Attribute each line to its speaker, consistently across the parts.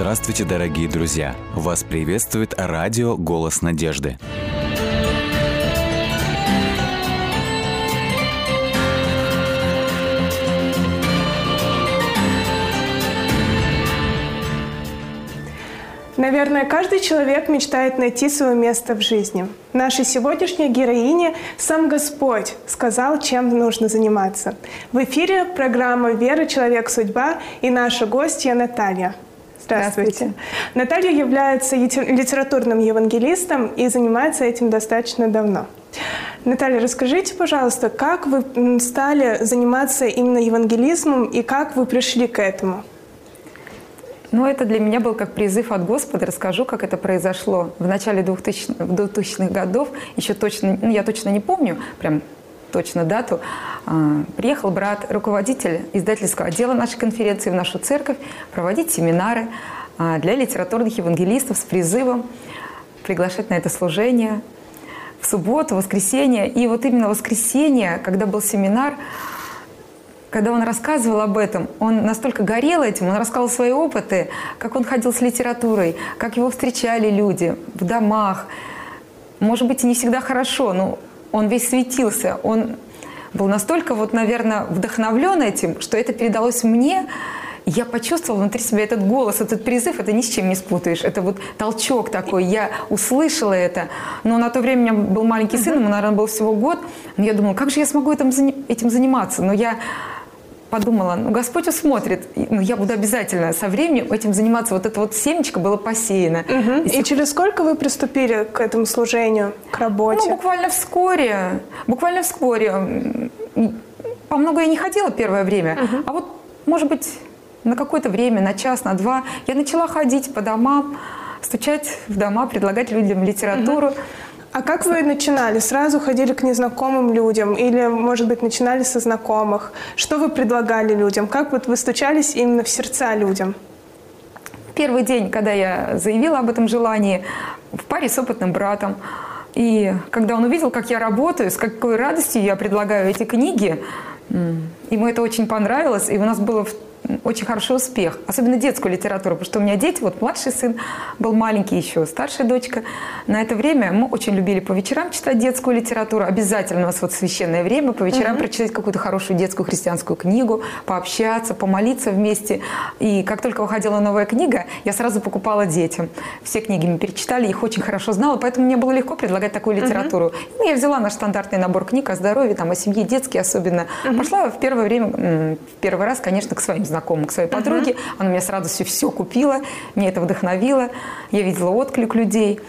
Speaker 1: Здравствуйте, дорогие друзья! Вас приветствует радио «Голос надежды».
Speaker 2: Наверное, каждый человек мечтает найти свое место в жизни. Наша сегодняшняя героиня «Сам Господь» сказал, чем нужно заниматься. В эфире программа «Вера. Человек. Судьба» и наша гостья Наталья. Здравствуйте. Здравствуйте. Наталья является литературным евангелистом и занимается этим достаточно давно. Наталья, расскажите, пожалуйста, как вы стали заниматься именно евангелизмом и как вы пришли к этому?
Speaker 3: Ну, это для меня был как призыв от Господа. Расскажу, как это произошло. В начале 2000, 2000-х годов, еще точно, ну, я точно не помню, прям точно дату, а, приехал брат, руководитель издательского отдела нашей конференции в нашу церковь проводить семинары а, для литературных евангелистов с призывом приглашать на это служение в субботу, воскресенье. И вот именно воскресенье, когда был семинар, когда он рассказывал об этом, он настолько горел этим, он рассказывал свои опыты, как он ходил с литературой, как его встречали люди в домах. Может быть, и не всегда хорошо, но он весь светился. Он был настолько, вот, наверное, вдохновлен этим, что это передалось мне. Я почувствовала внутри себя этот голос, этот призыв, это ни с чем не спутаешь. Это вот толчок такой. Я услышала это. Но на то время у меня был маленький сын, ему, наверное, был всего год. Но я думала, как же я смогу этим, этим заниматься? Но я подумала, ну, Господь усмотрит, ну, я буду обязательно со временем этим заниматься. Вот это вот семечко было посеяно.
Speaker 2: Угу. И, и через сколько вы приступили к этому служению, к работе?
Speaker 3: Ну, буквально вскоре. Буквально вскоре. По много я не ходила первое время, угу. а вот, может быть, на какое-то время, на час, на два, я начала ходить по домам, стучать в дома, предлагать людям литературу. Угу.
Speaker 2: А как вы начинали? Сразу ходили к незнакомым людям или, может быть, начинали со знакомых? Что вы предлагали людям? Как вот вы стучались именно в сердца людям?
Speaker 3: Первый день, когда я заявила об этом желании, в паре с опытным братом, и когда он увидел, как я работаю, с какой радостью я предлагаю эти книги, ему это очень понравилось, и у нас было очень хороший успех, особенно детскую литературу, потому что у меня дети, вот младший сын был маленький еще, старшая дочка. На это время мы очень любили по вечерам читать детскую литературу. Обязательно у нас вот священное время по вечерам угу. прочитать какую-то хорошую детскую христианскую книгу, пообщаться, помолиться вместе. И как только выходила новая книга, я сразу покупала детям. Все книги мы перечитали, их очень хорошо знала, поэтому мне было легко предлагать такую литературу. Угу. Я взяла наш стандартный набор книг о здоровье, там, о семье, детские особенно. Угу. Пошла в первое время, в первый раз, конечно, к своим знакомым, к своей подруге. Uh-huh. Она мне с радостью все купила, мне это вдохновило. Я видела отклик людей.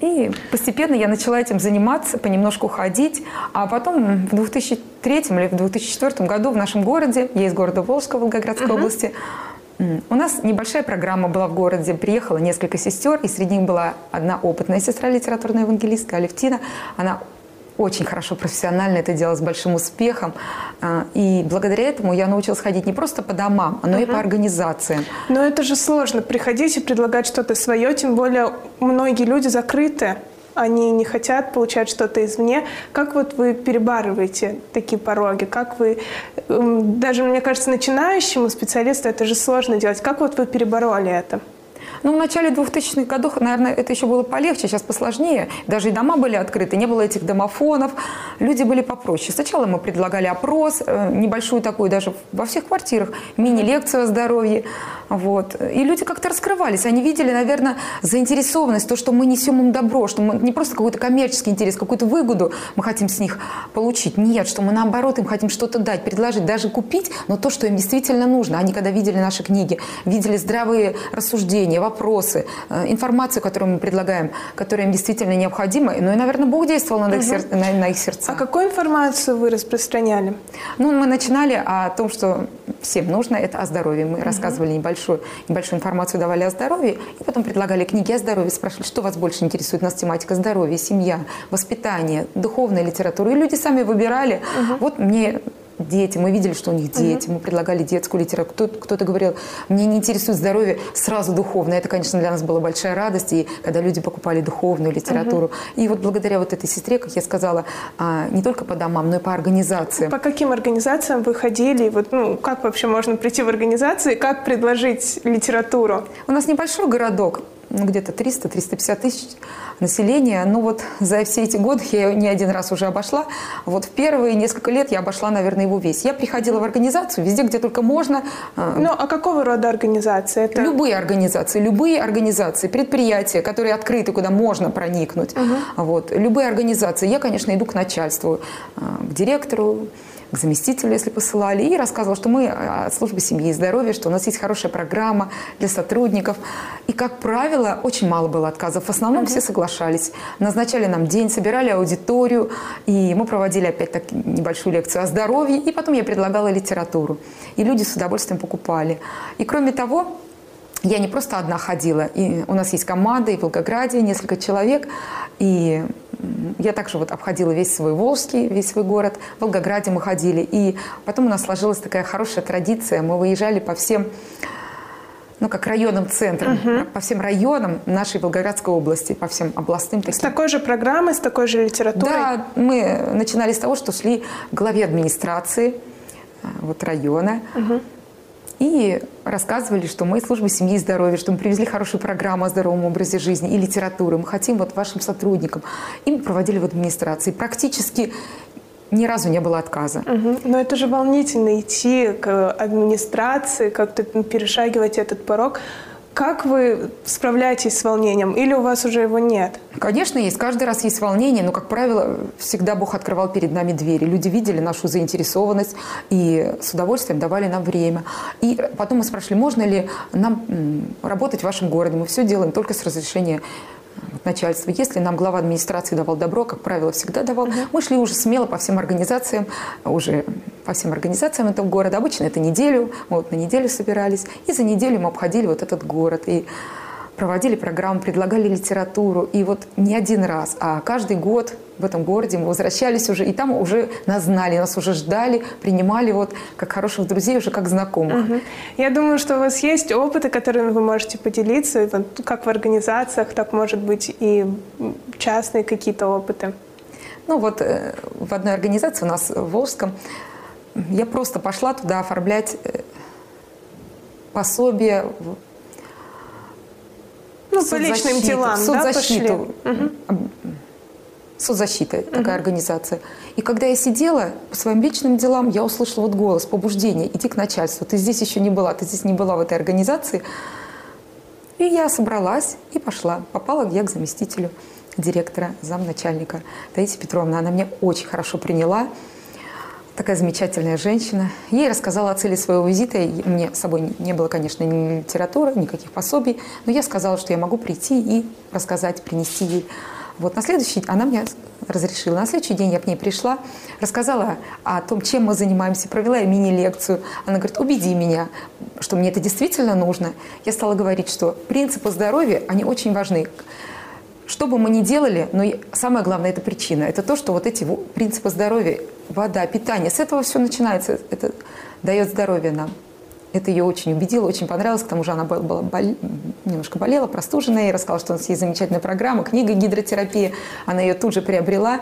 Speaker 3: И постепенно я начала этим заниматься, понемножку ходить. А потом в 2003 или в 2004 году в нашем городе, я из города Волжска, Волгоградской uh-huh. области, у нас небольшая программа была в городе, приехало несколько сестер, и среди них была одна опытная сестра литературная евангелистка Алевтина. Она очень хорошо, профессионально это делала с большим успехом. А, и благодаря этому я научилась ходить не просто по домам, но uh-huh. и по организациям.
Speaker 2: Но это же сложно, приходить и предлагать что-то свое, тем более многие люди закрыты, они не хотят получать что-то извне. Как вот вы перебарываете такие пороги? Как вы, эм, даже мне кажется, начинающему специалисту это же сложно делать. Как вот вы перебороли это?
Speaker 3: Ну, в начале 2000-х годов, наверное, это еще было полегче, сейчас посложнее. Даже и дома были открыты, не было этих домофонов, люди были попроще. Сначала мы предлагали опрос, э, небольшую такую даже во всех квартирах, мини-лекцию о здоровье. Вот. И люди как-то раскрывались. Они видели, наверное, заинтересованность, то, что мы несем им добро, что мы не просто какой-то коммерческий интерес, какую-то выгоду мы хотим с них получить. Нет, что мы наоборот им хотим что-то дать, предложить, даже купить, но то, что им действительно нужно. Они когда видели наши книги, видели здравые рассуждения, вопросы, э, информацию, которую мы предлагаем, которая им действительно необходима. Ну и, наверное, Бог действовал на, угу. их, сер... на, на их сердца.
Speaker 2: А какую информацию вы распространяли?
Speaker 3: Ну, мы начинали о том, что всем нужно, это о здоровье. Мы угу. рассказывали небольшую, небольшую информацию, давали о здоровье, и потом предлагали книги о здоровье, спрашивали, что вас больше интересует. У нас тематика здоровья, семья, воспитание, духовная литература. И люди сами выбирали. Угу. Вот мне дети, мы видели, что у них дети, мы предлагали детскую литературу. Кто- Кто-то говорил, мне не интересует здоровье, сразу духовное. Это, конечно, для нас была большая радость, и когда люди покупали духовную литературу. И вот благодаря вот этой сестре, как я сказала, а, не только по домам, но и по организациям.
Speaker 2: По каким организациям вы ходили? Вот, ну, как вообще можно прийти в организации? Как предложить литературу?
Speaker 3: У нас небольшой городок, ну, где-то 300-350 тысяч населения. Ну вот за все эти годы я не один раз уже обошла. Вот в первые несколько лет я обошла, наверное, его весь. Я приходила в организацию везде, где только можно. э,
Speaker 2: Ну, а какого рода организация? Это
Speaker 3: Любые организации, любые организации, предприятия, которые открыты, куда можно проникнуть. Вот. Любые организации. Я, конечно, иду к начальству, э, к директору, к заместителю, если посылали, и рассказывала, что мы э, от службы семьи и здоровья, что у нас есть хорошая программа для сотрудников. И, как правило, очень мало было отказов. В основном все соглашались. Назначали нам день, собирали аудиторию, и мы проводили опять так небольшую лекцию о здоровье, и потом я предлагала литературу. И люди с удовольствием покупали. И, кроме того, я не просто одна ходила. И у нас есть команда и в Волгограде, несколько человек. И я также вот обходила весь свой Волжский, весь свой город. В Волгограде мы ходили. И потом у нас сложилась такая хорошая традиция. Мы выезжали по всем ну, как районным центрам, по всем районам нашей Волгоградской области, по всем областным
Speaker 2: с
Speaker 3: таким.
Speaker 2: такой же программой, с такой же литературой?
Speaker 3: Да, мы начинали с того, что шли к главе администрации а, вот, района и рассказывали, что мы служба семьи и здоровья, что мы привезли хорошую программу о здоровом образе жизни и литературы. Мы хотим вот вашим сотрудникам. И мы проводили в администрации. Практически ни разу не было отказа.
Speaker 2: Мгм. Но это же волнительно идти к администрации, как-то перешагивать этот порог. Как вы справляетесь с волнением? Или у вас уже его нет?
Speaker 3: Конечно, есть. Каждый раз есть волнение, но, как правило, всегда Бог открывал перед нами двери. Люди видели нашу заинтересованность и с удовольствием давали нам время. И потом мы спрашивали, можно ли нам работать в вашем городе. Мы все делаем только с разрешения начальства. Если нам глава администрации давал добро, как правило, всегда давал, мы шли уже смело по всем организациям, уже по всем организациям этого города. Обычно это неделю, мы вот на неделю собирались, и за неделю мы обходили вот этот город. И проводили программу, предлагали литературу. И вот не один раз, а каждый год в этом городе мы возвращались уже, и там уже нас знали, нас уже ждали, принимали вот как хороших друзей, уже как знакомых.
Speaker 2: Мгм. Я думаю, что у вас есть опыты, которыми вы можете поделиться, как в организациях, так, может быть, и частные какие-то опыты.
Speaker 3: Ну вот э, в одной организации у нас в Волжском я просто пошла туда оформлять э, пособие
Speaker 2: Ну, по личным делам, да, пошли?
Speaker 3: Об- Соцзащита такая организация. И когда я сидела по своим личным делам, я услышала вот голос, побуждение, иди к начальству. Ты здесь еще не была, ты здесь не была в этой организации. И я собралась и пошла. Попала я к заместителю директора, замначальника Таисии Петровна. Она меня очень хорошо приняла. Такая замечательная женщина. Ей рассказала о цели своего визита. Мне с собой не было, конечно, ни литературы, никаких пособий. Но я сказала, что я могу прийти и рассказать, принести ей. Вот на следующий она мне разрешила. На следующий день я к ней пришла, рассказала о том, чем мы занимаемся, провела ей мини-лекцию. Она говорит, убеди меня, что мне это действительно нужно. Я стала говорить, что принципы здоровья, они очень важны. Что бы мы ни делали, но самое главное – это причина. Это то, что вот эти принципы здоровья, вода, питание, с этого все начинается. Это дает здоровье нам. Это ее очень убедило, очень понравилось. К тому же она была, бол- немножко болела, простуженная. Я рассказала, что у нас есть замечательная программа, книга «Гидротерапия». Она ее тут же приобрела.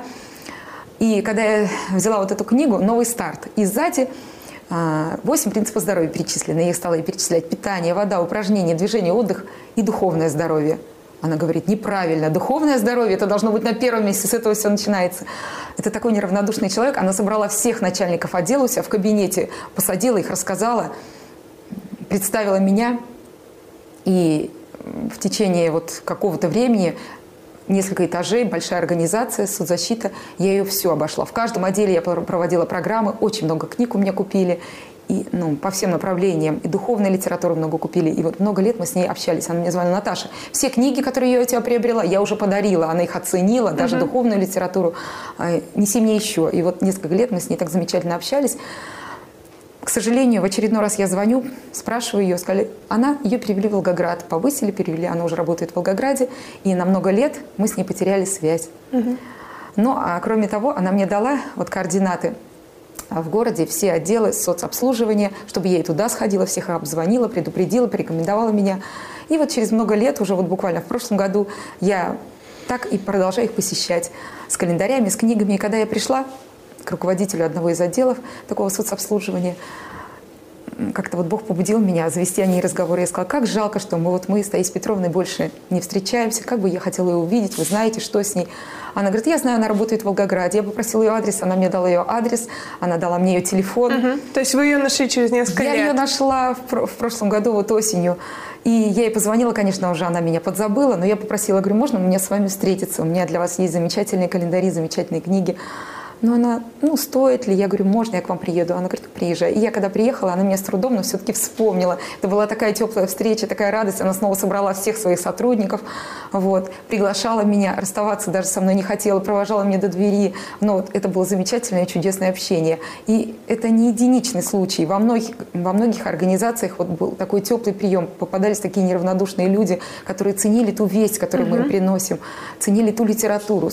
Speaker 3: И когда я взяла вот эту книгу «Новый старт», и сзади а, восемь принципов здоровья перечислены. Я их стала перечислять. Питание, вода, упражнения, движение, отдых и духовное здоровье. Она говорит, неправильно. Духовное здоровье, это должно быть на первом месте, с этого все начинается. Это такой неравнодушный человек. Она собрала всех начальников отдела у себя в кабинете, посадила их, рассказала, представила меня. И в течение вот какого-то времени несколько этажей, большая организация, соцзащита. Я ее все обошла. В каждом отделе я проводила программы, очень много книг у меня купили. И ну, по всем направлениям. И духовной литературы много купили. И вот много лет мы с ней общались. Она мне звонила, Наташа, все книги, которые я у тебя приобрела, я уже подарила. Она их оценила, даже духовную литературу. А, Неси мне еще. И вот несколько лет мы с ней так замечательно общались. К сожалению, в очередной раз я звоню, спрашиваю ее, сказали, она, ее перевели в Волгоград, повысили, перевели, она уже работает в Волгограде, и на много лет мы с ней потеряли связь. Ну, а кроме того, она мне дала вот координаты в городе все отделы соцобслуживания, чтобы я и туда сходила, всех обзвонила, предупредила, порекомендовала меня. И вот через много лет, уже вот буквально в прошлом году, я так и продолжаю их посещать с календарями, с книгами. И когда я пришла к руководителю одного из отделов такого соцобслуживания, как-то вот Бог побудил меня завести о ней разговор. Я сказала, как жалко, что мы вот мы с Таисией Петровной больше не встречаемся, как бы я хотела ее увидеть, вы знаете, что с ней. Она говорит, я знаю, она работает в Волгограде. Я попросила ее адрес, она мне дала ее адрес, она дала мне ее телефон.
Speaker 2: Угу. То есть вы ее нашли через несколько
Speaker 3: я
Speaker 2: лет?
Speaker 3: Я ее нашла в, в прошлом году, вот осенью. И я ей позвонила, конечно, уже она меня подзабыла, но я попросила, говорю, можно мне с вами встретиться? У меня для вас есть замечательные календари, замечательные книги но она, ну, стоит ли? Я говорю, можно, я к вам приеду? Она говорит, приезжай. И я когда приехала, она меня с трудом, но все-таки вспомнила. Это была такая теплая встреча, такая радость. Она снова собрала всех своих сотрудников, вот, приглашала меня, расставаться даже со мной не хотела, провожала меня до двери. Но вот это было замечательное, чудесное общение. И это не единичный случай. Во многих, во многих организациях вот был такой теплый прием. Попадались такие неравнодушные люди, которые ценили ту весть, которую угу. мы им приносим, ценили ту литературу.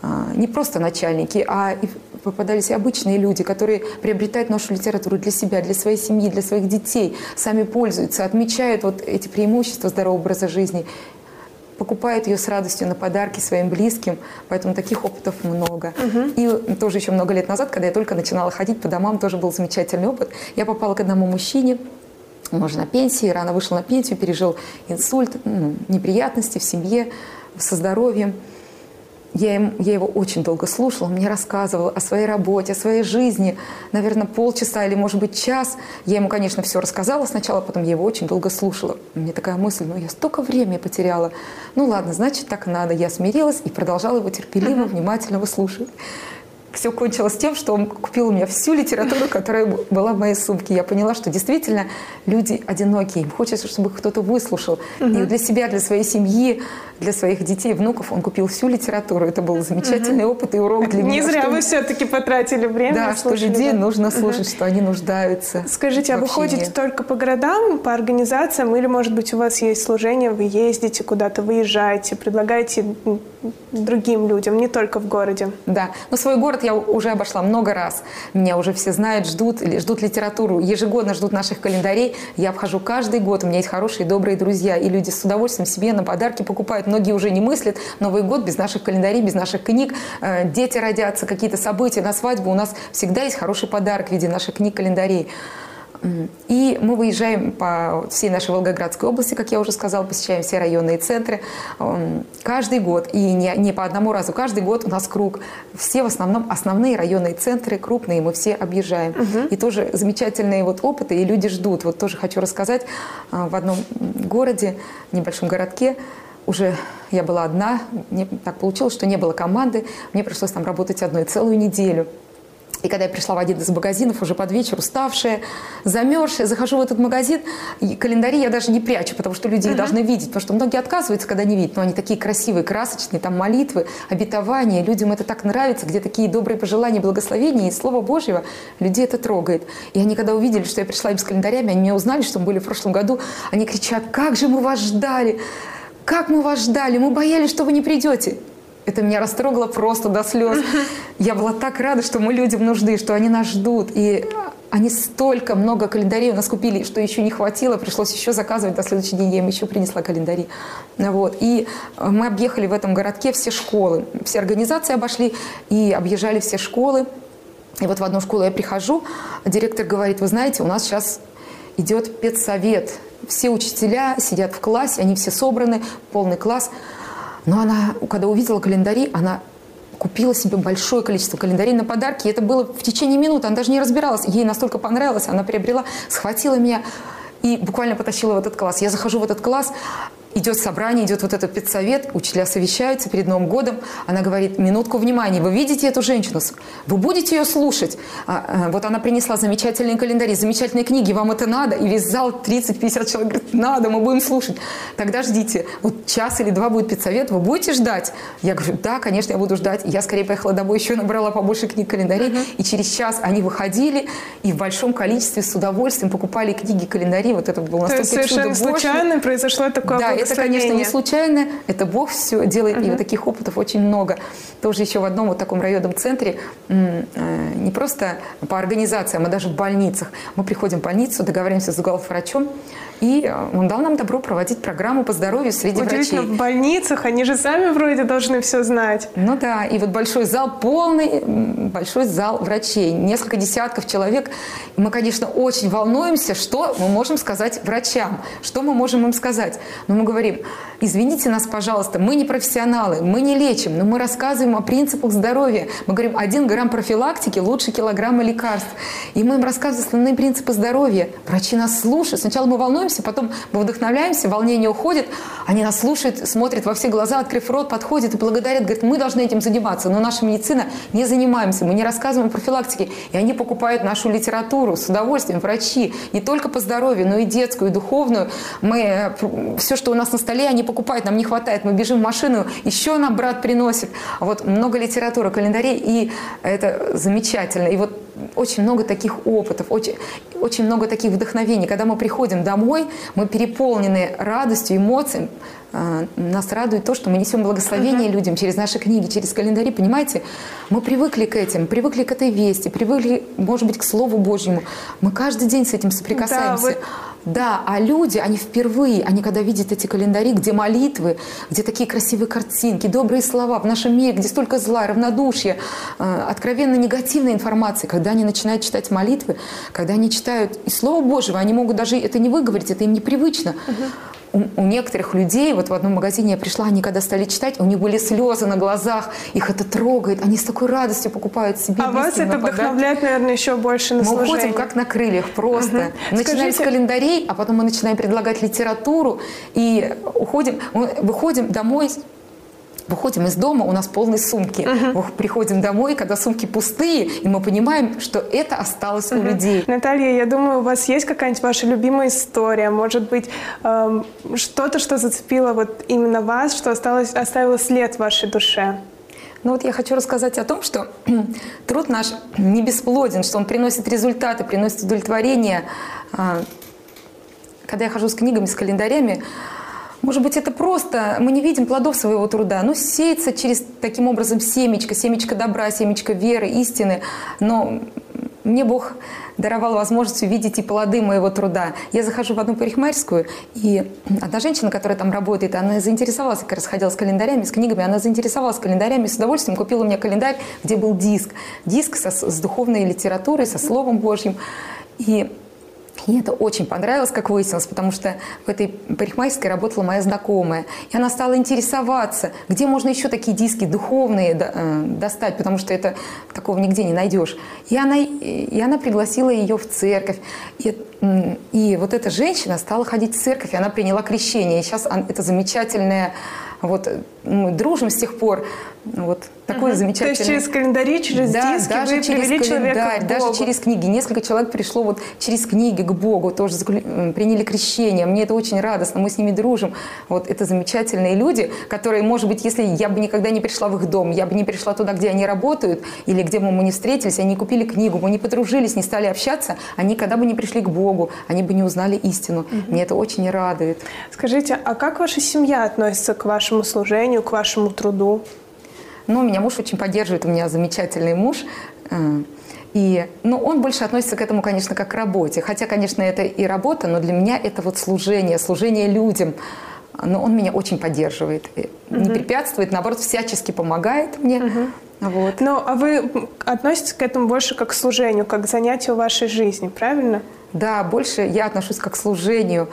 Speaker 3: А, не просто начальники, а и попадались и обычные люди, которые приобретают нашу литературу для себя, для своей семьи, для своих детей, сами пользуются, отмечают вот эти преимущества здорового образа жизни, покупают ее с радостью на подарки своим близким, поэтому таких опытов много. Угу. И тоже еще много лет назад, когда я только начинала ходить по домам, тоже был замечательный опыт. Я попала к одному мужчине, он уже на пенсии, рано вышел на пенсию, пережил инсульт, ну, неприятности в семье, со здоровьем. Я, им, я его очень долго слушала, он мне рассказывал о своей работе, о своей жизни. Наверное, полчаса или, может быть, час. Я ему, конечно, все рассказала сначала, потом я его очень долго слушала. У меня такая мысль, ну, я столько времени потеряла. Ну, ладно, значит, так надо. Я смирилась и продолжала его терпеливо, внимательно выслушивать все кончилось тем, что он купил у меня всю литературу, которая была в моей сумке. Я поняла, что действительно люди одинокие, им хочется, чтобы кто-то выслушал. И для себя, для своей семьи, для своих детей, внуков он купил всю литературу. Это был замечательный угу. опыт и урок для меня.
Speaker 2: Не зря вы все-таки потратили время.
Speaker 3: Да, что людей да. нужно слушать, угу. что они нуждаются.
Speaker 2: Скажите, а вы ходите только по городам, по организациям, или, может быть, у вас есть служение, вы ездите куда-то, выезжаете, предлагаете другим людям, не только в городе?
Speaker 3: Да, но свой город я уже обошла много раз. Меня уже все знают, ждут, ждут литературу, ежегодно ждут наших календарей. Я обхожу каждый год, у меня есть хорошие, добрые друзья, и люди с удовольствием себе на подарки покупают. Многие уже не мыслят Новый год без наших календарей, без наших книг. Э, дети родятся, какие-то события на свадьбу. У нас всегда есть хороший подарок в виде наших книг-календарей. И мы выезжаем по всей нашей Волгоградской области, как я уже сказала, посещаем все районные центры каждый год. И не, не по одному разу, каждый год у нас круг. Все в основном основные районные центры, крупные, мы все объезжаем. Угу. И тоже замечательные вот опыты, и люди ждут. Вот тоже хочу рассказать, а, в одном городе, небольшом городке, уже я была одна, мне так получилось, что не было команды, мне пришлось там работать одной целую неделю. И когда я пришла в один из магазинов, уже под вечер, уставшая, замерзшая, захожу в этот магазин, и календари я даже не прячу, потому что люди uh-huh. должны видеть, потому что многие отказываются, когда не видят, но они такие красивые, красочные, там молитвы, обетования, людям это так нравится, где такие добрые пожелания, благословения, и Слово Божьего, людей это трогает. И они, когда увидели, что я пришла им с календарями, они меня узнали, что мы были в прошлом году, они кричат, как же мы вас ждали, как мы вас ждали, мы боялись, что вы не придете. Это меня растрогало просто до слез. Я была так рада, что мы людям нужны, что они нас ждут. И они столько много календарей у нас купили, что еще не хватило, пришлось еще заказывать. На следующий день я им еще принесла календари. Вот. И мы объехали в этом городке все школы. Все организации обошли и объезжали все школы. И вот в одну школу я прихожу, директор говорит, вы знаете, у нас сейчас идет педсовет. Все учителя сидят в классе, они все собраны, полный класс. Но она, когда увидела календари, она купила себе большое количество календарей на подарки. И это было в течение минуты. Она даже не разбиралась. Ей настолько понравилось. Она приобрела, схватила меня и буквально потащила в этот класс. Я захожу в этот класс, идет собрание, идет вот этот педсовет, учителя совещаются перед Новым годом. Она говорит, минутку внимания, вы видите эту женщину? Вы будете ее слушать? А, а, вот она принесла замечательные календари, замечательные книги, вам это надо? И весь зал 30-50 человек говорит, надо, мы будем слушать. Тогда ждите, вот час или два будет педсовет, вы будете ждать? Я говорю, да, конечно, я буду ждать. Я скорее поехала домой, еще набрала побольше книг, календарей. Uh-huh. И через час они выходили и в большом количестве с удовольствием покупали книги, календари. Вот это было настолько
Speaker 2: То есть совершенно
Speaker 3: чудо
Speaker 2: случайно произошло такое
Speaker 3: да, это это, конечно, не случайно. Это Бог все делает. Uh-huh. И вот таких опытов очень много. Тоже еще в одном вот таком районном центре, э, не просто по организациям, а даже в больницах. Мы приходим в больницу, договариваемся с главврачом, и э, он дал нам добро проводить программу по здоровью среди
Speaker 2: Удивительно,
Speaker 3: врачей.
Speaker 2: в больницах они же сами вроде должны все знать.
Speaker 3: Ну да, и вот большой зал, полный большой зал врачей, несколько десятков человек. И мы, конечно, очень волнуемся, что мы можем сказать врачам, что мы можем им сказать. Но мы говорим, извините нас, пожалуйста, мы не профессионалы, мы не лечим, но мы рассказываем о принципах здоровья. Мы говорим, один грамм профилактики лучше килограмма лекарств. И мы им рассказываем основные принципы здоровья. Врачи нас слушают. Сначала мы волнуемся, потом мы вдохновляемся, волнение уходит, они нас слушают, смотрят во все глаза, открыв рот, подходят и благодарят, говорят, мы должны этим заниматься. Но наша медицина не занимаемся, мы не рассказываем о профилактике. И они покупают нашу литературу с удовольствием, врачи, не только по здоровью, но и детскую, и духовную. Мы, э, все, что у нас на столе, они покупают, нам не хватает, мы бежим в машину, еще нам брат приносит. Вот много литературы, календарей, и это замечательно. И вот очень много таких опытов, очень, очень много таких вдохновений. Когда мы приходим домой, мы переполнены радостью, эмоциями. А, нас радует то, что мы несем благословение uh-huh. людям через наши книги, через календари. Понимаете, мы привыкли к этим, привыкли к этой вести, привыкли, может быть, к Слову Божьему. Мы каждый день с этим соприкасаемся. Да, вы... Да, а люди, они впервые, они когда видят эти календари, где молитвы, где такие красивые картинки, добрые слова в нашем мире, где столько зла, равнодушия, э, откровенно негативной информации, когда они начинают читать молитвы, когда они читают и Слово Божьего, они могут даже это не выговорить, это им непривычно. Угу у, у некоторых людей, вот в одном магазине я пришла, они когда стали читать, у них были слезы на глазах, их это трогает, они с такой радостью покупают себе
Speaker 2: А вас это вдохновляет, наверное, еще больше на
Speaker 3: Мы
Speaker 2: служение.
Speaker 3: уходим как на крыльях просто. Угу. Начинаем Скажите... с календарей, а потом мы начинаем предлагать литературу и уходим, выходим домой Выходим из дома, у нас полные сумки. Uh-huh. Приходим домой, когда сумки пустые, и мы понимаем, что это осталось uh-huh. у людей.
Speaker 2: Наталья, я думаю, у вас есть какая-нибудь ваша любимая история? Может быть, эм, что-то, что зацепило вот именно вас, что осталось, оставило след в вашей душе?
Speaker 3: Ну вот я хочу рассказать о том, что труд наш не бесплоден, что он приносит результаты, приносит удовлетворение. А, когда я хожу с книгами, с календарями, может быть, это просто мы не видим плодов своего труда. Ну, сеется через таким образом семечко, семечко добра, семечко веры, истины. Но мне Бог даровал возможность увидеть и плоды моего труда. Я захожу в одну парикмахерскую, и одна женщина, которая там работает, она заинтересовалась, как раз ходила с календарями, с книгами, она заинтересовалась календарями, с удовольствием купила меня календарь, где был диск. Диск со, с духовной литературой, со Словом Божьим. И мне это очень понравилось, как выяснилось, потому что в этой парикмахерской работала моя знакомая. И она стала интересоваться, где можно еще такие диски духовные э, достать, потому что это такого нигде не найдешь. И она, и она пригласила ее в церковь. И, и вот эта женщина стала ходить в церковь, и она приняла крещение. И сейчас это замечательная вот мы дружим с тех пор. Вот такой угу. замечательный.
Speaker 2: То есть через календари, через да, диски
Speaker 3: даже
Speaker 2: вы
Speaker 3: через
Speaker 2: привели человека к
Speaker 3: Богу. даже через книги. Несколько человек пришло вот через книги к Богу, тоже приняли крещение. Мне это очень радостно, мы с ними дружим. Вот это замечательные люди, которые, может быть, если я бы никогда не пришла в их дом, я бы не пришла туда, где они работают, или где мы, мы не встретились, они купили книгу, мы не подружились, не стали общаться, они никогда бы не пришли к Богу, они бы не узнали истину. Угу. Мне это очень радует.
Speaker 2: Скажите, а как ваша семья относится к вашему служению, к вашему труду?
Speaker 3: Ну, меня муж очень поддерживает, у меня замечательный муж. Э, и, ну, он больше относится к этому, конечно, как к работе. Хотя, конечно, это и работа, но для меня это вот служение, служение людям. Но он меня очень поддерживает, угу. не препятствует, наоборот, всячески помогает мне. Угу.
Speaker 2: Вот. Ну, а вы относитесь к этому больше как к служению, как к занятию вашей жизни, правильно?
Speaker 3: Да, больше я отношусь как к служению,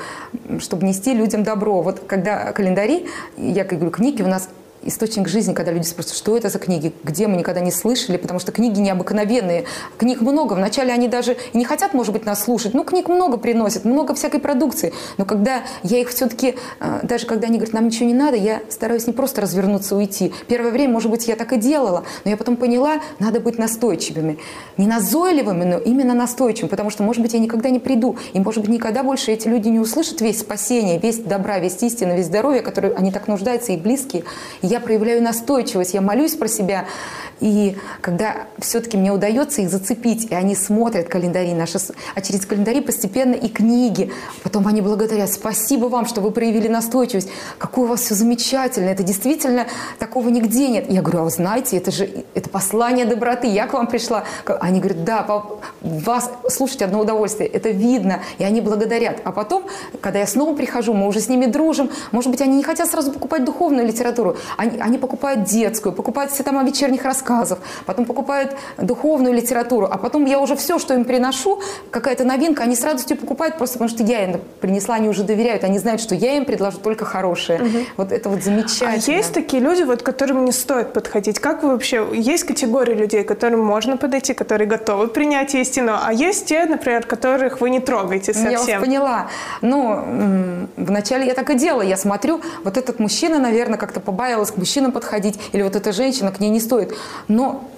Speaker 3: чтобы нести людям добро. Вот когда календари, я говорю, книги у нас источник жизни, когда люди спрашивают, что это за книги, где мы никогда не слышали, потому что книги необыкновенные. Книг много. Вначале они даже и не хотят, может быть, нас слушать. Ну, книг много приносят, много всякой продукции. Но когда я их все-таки, а, даже когда они говорят, нам ничего не надо, я стараюсь не просто развернуться, уйти. Первое время, может быть, я так и делала, но я потом поняла, надо быть настойчивыми. Не назойливыми, но именно настойчивыми, потому что, может быть, я никогда не приду. И, может быть, никогда больше эти люди не услышат весь спасение, весь добра, весь истина, весь здоровье, который они так нуждаются, и близкие. И я проявляю настойчивость, я молюсь про себя, И когда все-таки мне удается их зацепить, и они смотрят календари наши, а через календари постепенно и книги, потом они благодарят, спасибо вам, что вы проявили настойчивость, какое у вас все замечательно, это действительно такого нигде нет. Я говорю, а вы знаете, это же это послание доброты, я к вам пришла. Они говорят, да, вас слушать одно удовольствие, это видно, и они благодарят. А потом, когда я снова прихожу, мы уже с ними дружим, может быть, они не хотят сразу покупать духовную литературу, они, они покупают детскую, покупают все там о вечерних рассказов, потом покупают духовную литературу, а потом я уже все, что им приношу, какая-то новинка, они с радостью покупают, просто потому что я им принесла, они уже доверяют, они знают, что я им предложу только хорошее. Угу. Вот это вот замечательно.
Speaker 2: А есть такие люди, вот, которым не стоит подходить? Как вы вообще... Есть категории людей, которым можно подойти, которые готовы принять истину, а есть те, например, которых вы не трогаете совсем?
Speaker 3: Я вас поняла. Ну, вначале я так и делала. Я смотрю, вот этот мужчина, наверное, как-то побаивался к мужчинам подходить, или вот эта женщина, к ней не стоит. Но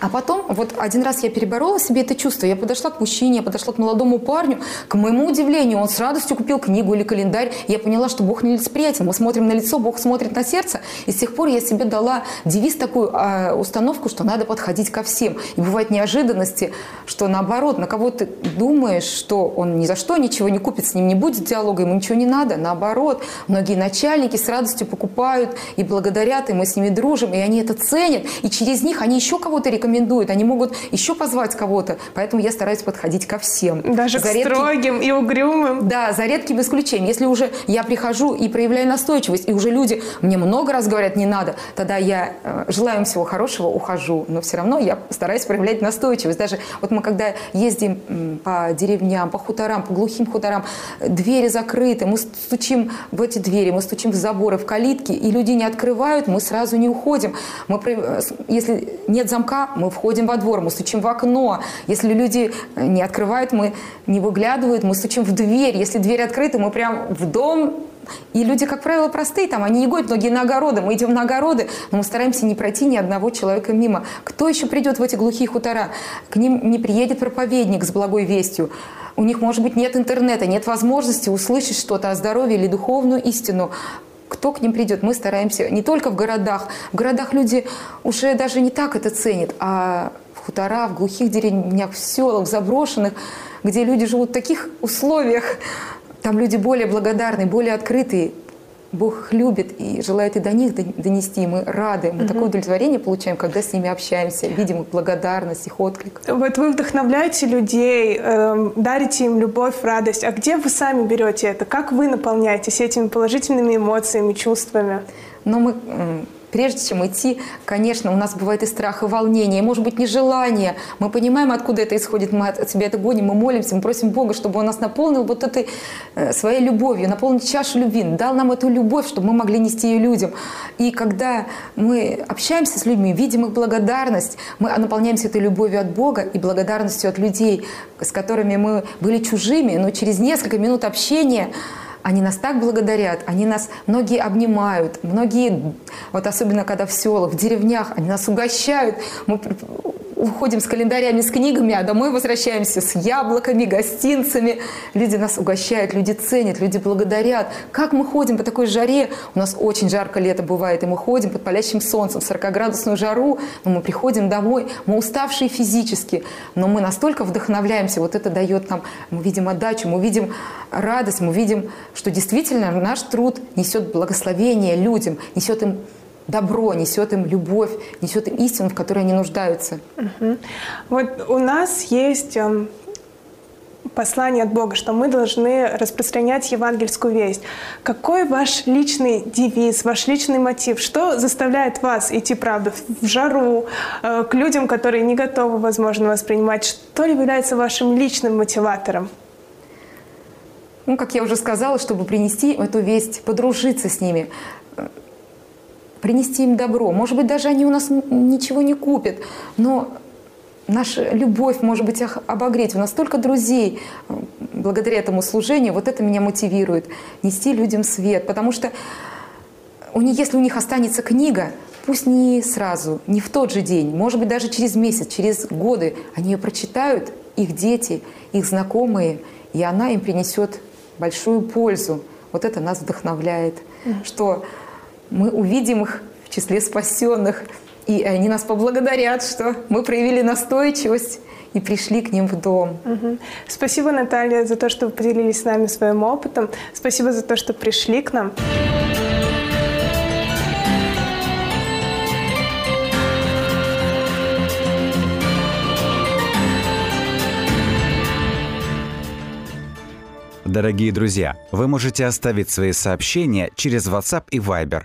Speaker 3: а потом, вот один раз я переборола себе это чувство. Я подошла к мужчине, я подошла к молодому парню. К моему удивлению, он с радостью купил книгу или календарь. Я поняла, что Бог нелицеприятен. Мы смотрим на лицо, Бог смотрит на сердце. И с тех пор я себе дала девиз такую э, установку, что надо подходить ко всем. И бывают неожиданности, что наоборот, на кого ты думаешь, что он ни за что ничего не купит, с ним не будет диалога, ему ничего не надо. Наоборот, многие начальники с радостью покупают и благодарят, и мы с ними дружим, и они это ценят. И через них они еще кого-то рекомендуют рекомендуют, они могут еще позвать кого-то, поэтому я стараюсь подходить ко всем.
Speaker 2: Даже за к редким... строгим и угрюмым?
Speaker 3: Да, за редким исключением. Если уже я прихожу и проявляю настойчивость, и уже люди мне много раз говорят, не надо, тогда я э, желаю им всего хорошего, ухожу. Но все равно я стараюсь проявлять настойчивость. Даже вот мы когда ездим по деревням, по хуторам, по глухим хуторам, двери закрыты, мы стучим в эти двери, мы стучим в заборы, в калитки, и люди не открывают, мы сразу не уходим. Мы, э, если нет замка, мы входим во двор, мы стучим в окно. Если люди э, не открывают, мы не выглядывают, мы стучим в дверь. Если дверь открыта, мы прям в дом и люди, как правило, простые, там, они не гонят многие на огороды, мы идем на огороды, но мы стараемся не пройти ни одного человека мимо. Кто еще придет в эти глухие хутора? К ним не приедет проповедник с благой вестью. У них, может быть, нет интернета, нет возможности услышать что-то о здоровье или духовную истину кто к ним придет. Мы стараемся не только в городах. В городах люди уже даже не так это ценят, а в хуторах, в глухих деревнях, в селах, в заброшенных, где люди живут в таких условиях, там люди более благодарные, более открытые, Бог их любит и желает и до них донести. Мы рады, мы угу. такое удовлетворение получаем, когда с ними общаемся, видим их благодарность, их отклик.
Speaker 2: Вот вы вдохновляете людей, э, дарите им любовь, радость. А где вы сами берете это? Как вы наполняетесь этими положительными эмоциями, чувствами?
Speaker 3: Но мы Прежде чем идти, конечно, у нас бывает и страх, и волнение, и, может быть, нежелание. Мы понимаем, откуда это исходит, мы от себя это гоним, мы молимся, мы просим Бога, чтобы Он нас наполнил вот этой э, своей любовью, наполнил чашу любви, дал нам эту любовь, чтобы мы могли нести ее людям. И когда мы общаемся с людьми, видим их благодарность, мы наполняемся этой любовью от Бога и благодарностью от людей, с которыми мы были чужими, но через несколько минут общения они нас так благодарят, они нас, многие обнимают, многие, вот особенно когда в селах, в деревнях, они нас угощают. Мы уходим с календарями, с книгами, а домой возвращаемся с яблоками, гостинцами. Люди нас угощают, люди ценят, люди благодарят. Как мы ходим по такой жаре? У нас очень жарко лето бывает, и мы ходим под палящим солнцем, в 40-градусную жару, но мы приходим домой, мы уставшие физически, но мы настолько вдохновляемся, вот это дает нам, мы видим отдачу, мы видим радость, мы видим, что действительно наш труд несет благословение людям, несет им добро, несет им любовь, несет им истину, в которой они нуждаются.
Speaker 2: Угу. Вот у нас есть эм, послание от Бога, что мы должны распространять евангельскую весть. Какой ваш личный девиз, ваш личный мотив? Что заставляет вас идти, правда, в жару, э, к людям, которые не готовы, возможно, воспринимать? Что является вашим личным мотиватором?
Speaker 3: Ну, как я уже сказала, чтобы принести эту весть, подружиться с ними, принести им добро. Может быть, даже они у нас ничего не купят, но наша любовь, может быть, обогреть. У нас столько друзей благодаря этому служению. Вот это меня мотивирует. Нести людям свет. Потому что у них, если у них останется книга, пусть не сразу, не в тот же день, может быть, даже через месяц, через годы, они ее прочитают, их дети, их знакомые, и она им принесет большую пользу. Вот это нас вдохновляет, mm-hmm. что мы увидим их в числе спасенных. И они нас поблагодарят, что мы проявили настойчивость и пришли к ним в дом.
Speaker 2: Угу. Спасибо, Наталья, за то, что вы поделились с нами своим опытом. Спасибо за то, что пришли к нам.
Speaker 1: Дорогие друзья, вы можете оставить свои сообщения через WhatsApp и Viber